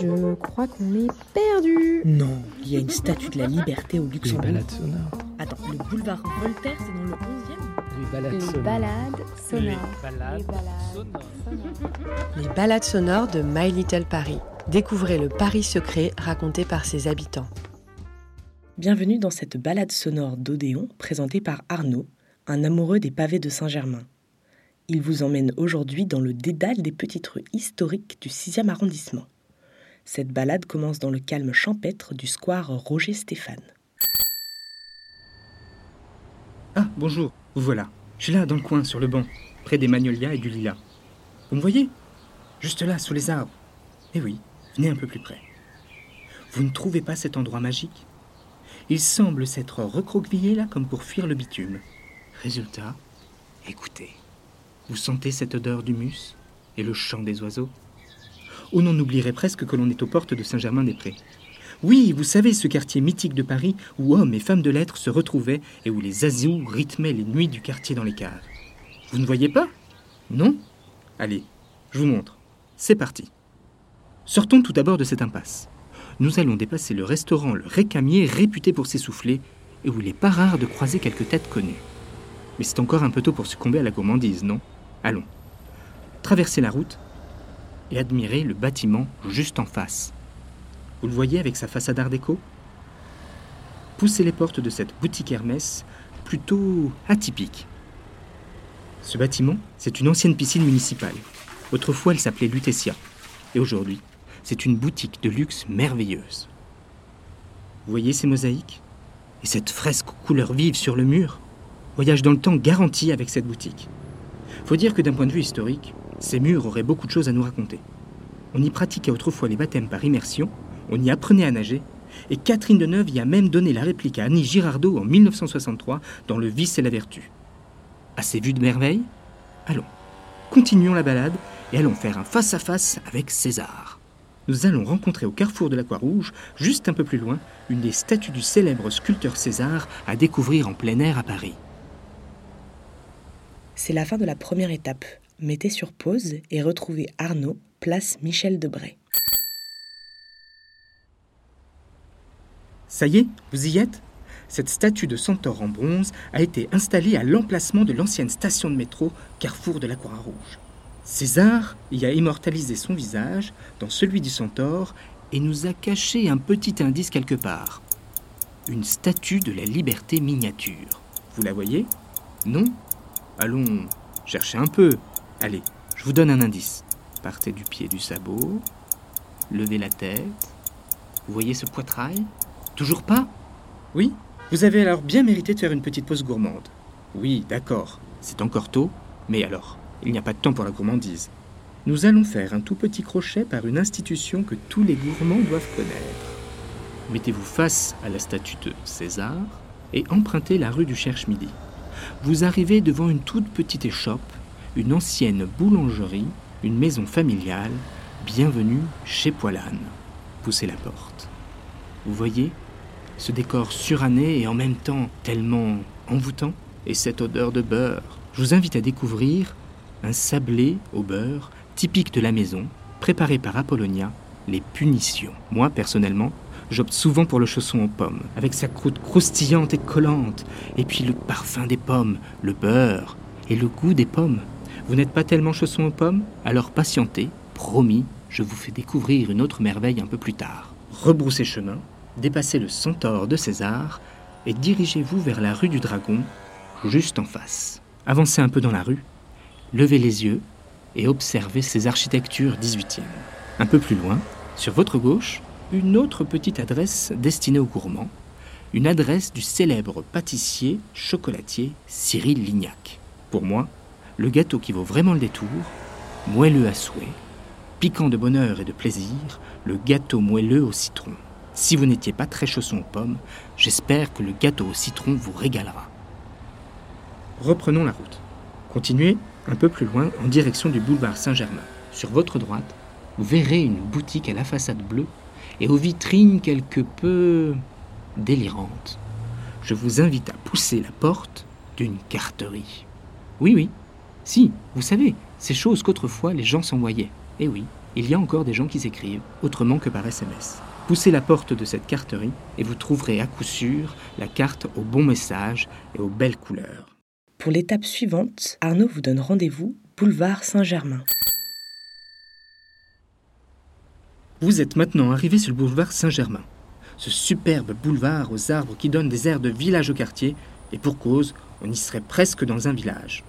Je crois qu'on est perdu. Non, il y a une statue de la liberté au Les Luxembourg. balades sonores. Attends, le boulevard Voltaire, c'est dans le 11e Les balades Les sonores. balades sonores. balades Les balades sonores. Les balades sonores de My Little Paris. Découvrez le Paris secret raconté par ses habitants. Bienvenue dans cette balade sonore d'Odéon présentée par Arnaud, un amoureux des pavés de Saint-Germain. Il vous emmène aujourd'hui dans le dédale des petites rues historiques du 6e arrondissement. Cette balade commence dans le calme champêtre du square Roger Stéphane. Ah, bonjour, vous voilà. Je suis là, dans le coin, sur le banc, près des magnolias et du lilas. Vous me voyez? Juste là, sous les arbres. Eh oui, venez un peu plus près. Vous ne trouvez pas cet endroit magique? Il semble s'être recroquevillé là comme pour fuir le bitume. Résultat, écoutez. Vous sentez cette odeur d'humus et le chant des oiseaux? Oh, on oublierait presque que l'on est aux portes de Saint-Germain-des-Prés. Oui, vous savez, ce quartier mythique de Paris où hommes et femmes de lettres se retrouvaient et où les azous rythmaient les nuits du quartier dans les caves. Vous ne voyez pas? Non? Allez, je vous montre. C'est parti. Sortons tout d'abord de cette impasse. Nous allons dépasser le restaurant Le Récamier, réputé pour ses soufflets, et où il n'est pas rare de croiser quelques têtes connues. Mais c'est encore un peu tôt pour succomber à la gourmandise, non? Allons. Traversez la route et admirez le bâtiment juste en face. Vous le voyez avec sa façade art déco? Poussez les portes de cette boutique Hermès plutôt atypique. Ce bâtiment, c'est une ancienne piscine municipale. Autrefois, elle s'appelait Lutetia. Et aujourd'hui, c'est une boutique de luxe merveilleuse. Vous voyez ces mosaïques? Et cette fresque aux couleurs vives sur le mur? Voyage dans le temps garanti avec cette boutique. Faut dire que d'un point de vue historique, ces murs auraient beaucoup de choses à nous raconter. On y pratiquait autrefois les baptêmes par immersion, on y apprenait à nager, et Catherine Deneuve y a même donné la réplique à Annie Girardot en 1963 dans Le Vice et la Vertu. Assez vu de merveille Allons, continuons la balade et allons faire un face-à-face avec César. Nous allons rencontrer au carrefour de la Croix-Rouge, juste un peu plus loin, une des statues du célèbre sculpteur César à découvrir en plein air à Paris. C'est la fin de la première étape. Mettez sur pause et retrouvez Arnaud, place Michel Debray. Ça y est, vous y êtes? Cette statue de centaure en bronze a été installée à l'emplacement de l'ancienne station de métro Carrefour de la Croix-Rouge. César y a immortalisé son visage dans celui du centaure et nous a caché un petit indice quelque part. Une statue de la liberté miniature. Vous la voyez? Non? Allons, cherchez un peu. Allez, je vous donne un indice. Partez du pied du sabot, levez la tête. Vous voyez ce poitrail? Toujours pas? Oui Vous avez alors bien mérité de faire une petite pause gourmande. Oui, d'accord. C'est encore tôt, mais alors, il n'y a pas de temps pour la gourmandise. Nous allons faire un tout petit crochet par une institution que tous les gourmands doivent connaître. Mettez-vous face à la statue de César et empruntez la rue du Cherche-Midi. Vous arrivez devant une toute petite échoppe, une ancienne boulangerie, une maison familiale. Bienvenue chez Poilane. Poussez la porte. Vous voyez ce décor suranné et en même temps tellement envoûtant et cette odeur de beurre. Je vous invite à découvrir un sablé au beurre typique de la maison, préparé par Apollonia, les punitions. Moi, personnellement, j'opte souvent pour le chausson aux pommes, avec sa croûte croustillante et collante, et puis le parfum des pommes, le beurre et le goût des pommes. Vous n'êtes pas tellement chausson aux pommes? Alors patientez, promis, je vous fais découvrir une autre merveille un peu plus tard. Rebroussez chemin, dépassez le centaure de César, et dirigez-vous vers la rue du Dragon, juste en face. Avancez un peu dans la rue, levez les yeux et observez ces architectures 18e. Un peu plus loin, sur votre gauche, une autre petite adresse destinée aux gourmands, une adresse du célèbre pâtissier chocolatier Cyril Lignac. Pour moi, le gâteau qui vaut vraiment le détour, moelleux à souhait, piquant de bonheur et de plaisir, le gâteau moelleux au citron. Si vous n'étiez pas très chausson aux pommes, j'espère que le gâteau au citron vous régalera. Reprenons la route. Continuez un peu plus loin en direction du boulevard Saint-Germain. Sur votre droite, vous verrez une boutique à la façade bleue et aux vitrines quelque peu délirantes. Je vous invite à pousser la porte d'une carterie. Oui, oui. Si, vous savez, ces choses qu'autrefois les gens s'envoyaient. Eh oui, il y a encore des gens qui s'écrivent, autrement que par SMS. Poussez la porte de cette carterie et vous trouverez à coup sûr la carte au bon message et aux belles couleurs. Pour l'étape suivante, Arnaud vous donne rendez-vous boulevard Saint-Germain. Vous êtes maintenant arrivé sur le boulevard Saint-Germain. Ce superbe boulevard aux arbres qui donne des airs de village au quartier, et pour cause, on y serait presque dans un village.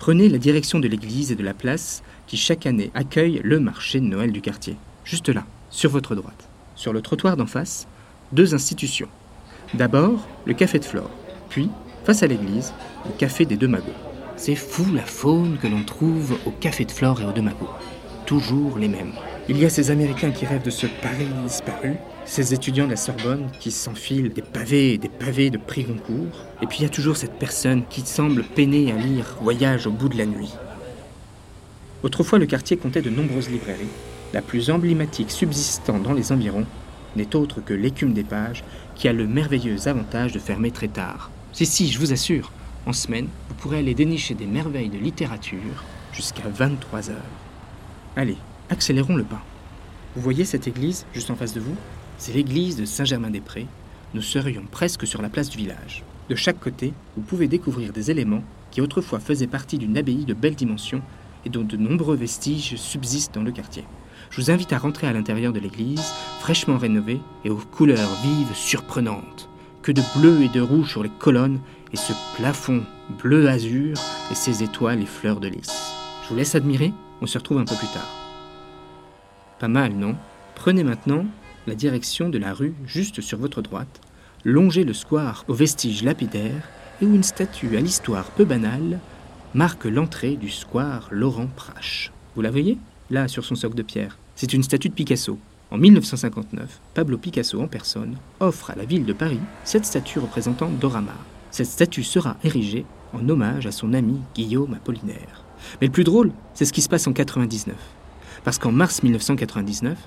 Prenez la direction de l'église et de la place qui chaque année accueille le marché de Noël du quartier. Juste là, sur votre droite. Sur le trottoir d'en face, deux institutions. D'abord, le café de Flore, puis, face à l'église, le café des Deux Magots. C'est fou la faune que l'on trouve au café de Flore et aux Deux Magots. Toujours les mêmes. Il y a ces Américains qui rêvent de ce Paris disparu, ces étudiants de la Sorbonne qui s'enfilent des pavés et des pavés de prix Goncourt, et puis il y a toujours cette personne qui semble peiner à lire Voyage au bout de la nuit. Autrefois, le quartier comptait de nombreuses librairies. La plus emblématique subsistant dans les environs n'est autre que l'écume des pages, qui a le merveilleux avantage de fermer très tard. Si, si, je vous assure, en semaine, vous pourrez aller dénicher des merveilles de littérature jusqu'à 23 heures. Allez, accélérons le pas. Vous voyez cette église juste en face de vous? C'est l'église de Saint-Germain-des-Prés. Nous serions presque sur la place du village. De chaque côté, vous pouvez découvrir des éléments qui autrefois faisaient partie d'une abbaye de belle dimension et dont de nombreux vestiges subsistent dans le quartier. Je vous invite à rentrer à l'intérieur de l'église, fraîchement rénovée et aux couleurs vives surprenantes. Que de bleu et de rouge sur les colonnes et ce plafond bleu azur et ses étoiles et fleurs de lys. Je vous laisse admirer, on se retrouve un peu plus tard. Pas mal, non? Prenez maintenant la direction de la rue juste sur votre droite, longez le square aux vestiges lapidaires et où une statue à l'histoire peu banale marque l'entrée du square Laurent Prache. Vous la voyez? Là, sur son socle de pierre. C'est une statue de Picasso. En 1959, Pablo Picasso en personne offre à la ville de Paris cette statue représentant Dorama. Cette statue sera érigée en hommage à son ami Guillaume Apollinaire. Mais le plus drôle, c'est ce qui se passe en 99. Parce qu'en mars 1999,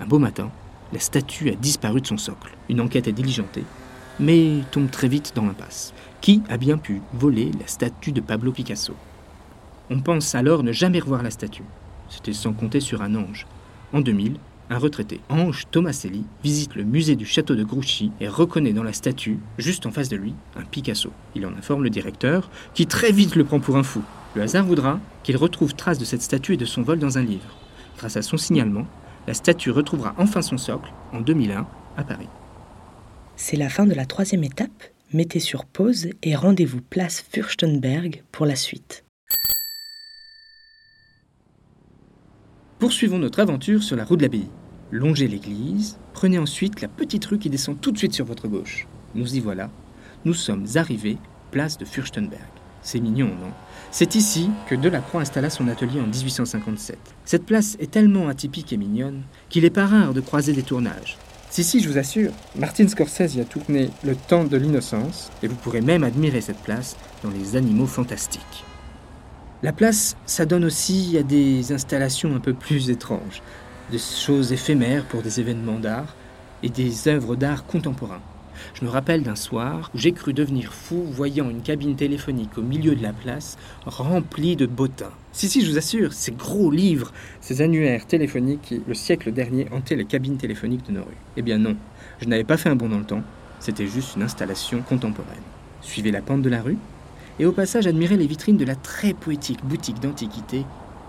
un beau matin, la statue a disparu de son socle. Une enquête est diligentée, mais tombe très vite dans l'impasse. Qui a bien pu voler la statue de Pablo Picasso? On pense alors ne jamais revoir la statue. C'était sans compter sur un ange. En 2000, un retraité, Ange Tomaselli, visite le musée du château de Grouchy et reconnaît dans la statue, juste en face de lui, un Picasso. Il en informe le directeur, qui très vite le prend pour un fou. Le hasard voudra qu'il retrouve trace de cette statue et de son vol dans un livre. Grâce à son signalement, la statue retrouvera enfin son socle en 2001 à Paris. C'est la fin de la troisième étape. Mettez sur pause et rendez-vous place Fürstenberg pour la suite. Poursuivons notre aventure sur la route de l'abbaye. Longez l'église, prenez ensuite la petite rue qui descend tout de suite sur votre gauche. Nous y voilà. Nous sommes arrivés place de Fürstenberg. C'est mignon, non? C'est ici que Delacroix installa son atelier en 1857. Cette place est tellement atypique et mignonne qu'il est pas rare de croiser des tournages. Si, si, je vous assure, Martin Scorsese y a tourné Le temps de l'innocence, et vous pourrez même admirer cette place dans Les animaux fantastiques. La place, ça donne aussi à des installations un peu plus étranges, des choses éphémères pour des événements d'art et des œuvres d'art contemporains. Je me rappelle d'un soir où j'ai cru devenir fou voyant une cabine téléphonique au milieu de la place remplie de bottins. Si, si, je vous assure, ces gros livres, ces annuaires téléphoniques qui, le siècle dernier, hantaient les cabines téléphoniques de nos rues. Eh bien non, je n'avais pas fait un bond dans le temps, c'était juste une installation contemporaine. Suivez la pente de la rue, et au passage admirez les vitrines de la très poétique boutique d'antiquité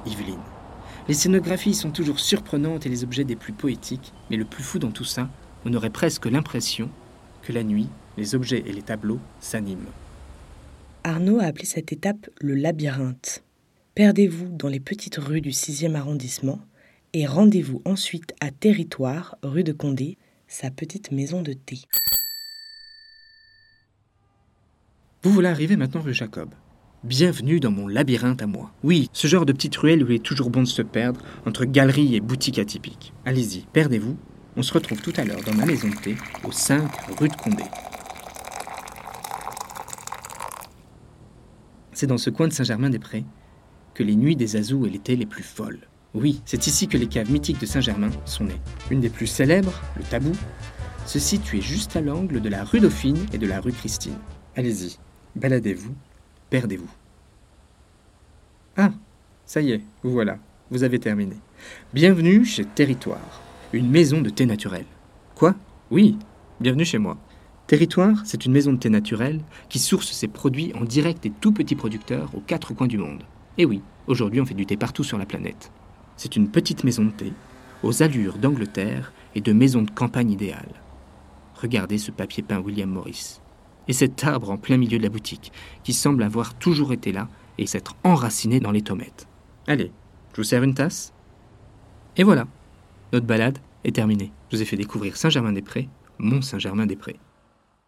Yveline. Les scénographies sont toujours surprenantes et les objets des plus poétiques, mais le plus fou dans tout ça, on aurait presque l'impression que la nuit, les objets et les tableaux s'animent. Arnaud a appelé cette étape le labyrinthe. Perdez-vous dans les petites rues du 6e arrondissement et rendez-vous ensuite à Territoire, rue de Condé, sa petite maison de thé. Vous voilà arrivé maintenant rue Jacob. Bienvenue dans mon labyrinthe à moi. Oui, ce genre de petite ruelle où il est toujours bon de se perdre entre galeries et boutiques atypiques. Allez-y, perdez-vous. On se retrouve tout à l'heure dans ma maison de thé, au 5 rue de Condé. C'est dans ce coin de Saint-Germain-des-Prés que les nuits des Azous et l'été les plus folles. Oui, c'est ici que les caves mythiques de Saint-Germain sont nées. Une des plus célèbres, le Tabou, se situait juste à l'angle de la rue Dauphine et de la rue Christine. Allez-y, baladez-vous, perdez-vous. Ah, ça y est, vous voilà. vous avez terminé. Bienvenue chez Territoire, une maison de thé naturel. Quoi? Oui, bienvenue chez moi. Territoire, c'est une maison de thé naturel qui source ses produits en direct des tout petits producteurs aux quatre coins du monde. Et oui, aujourd'hui on fait du thé partout sur la planète. C'est une petite maison de thé, aux allures d'Angleterre et de maison de campagne idéale. Regardez ce papier peint William Morris. Et cet arbre en plein milieu de la boutique, qui semble avoir toujours été là et s'être enraciné dans les tomates. Allez, je vous sers une tasse Et voilà, notre balade est terminée. Je vous ai fait découvrir Saint-Germain-des-Prés, Mont Saint-Germain-des-Prés.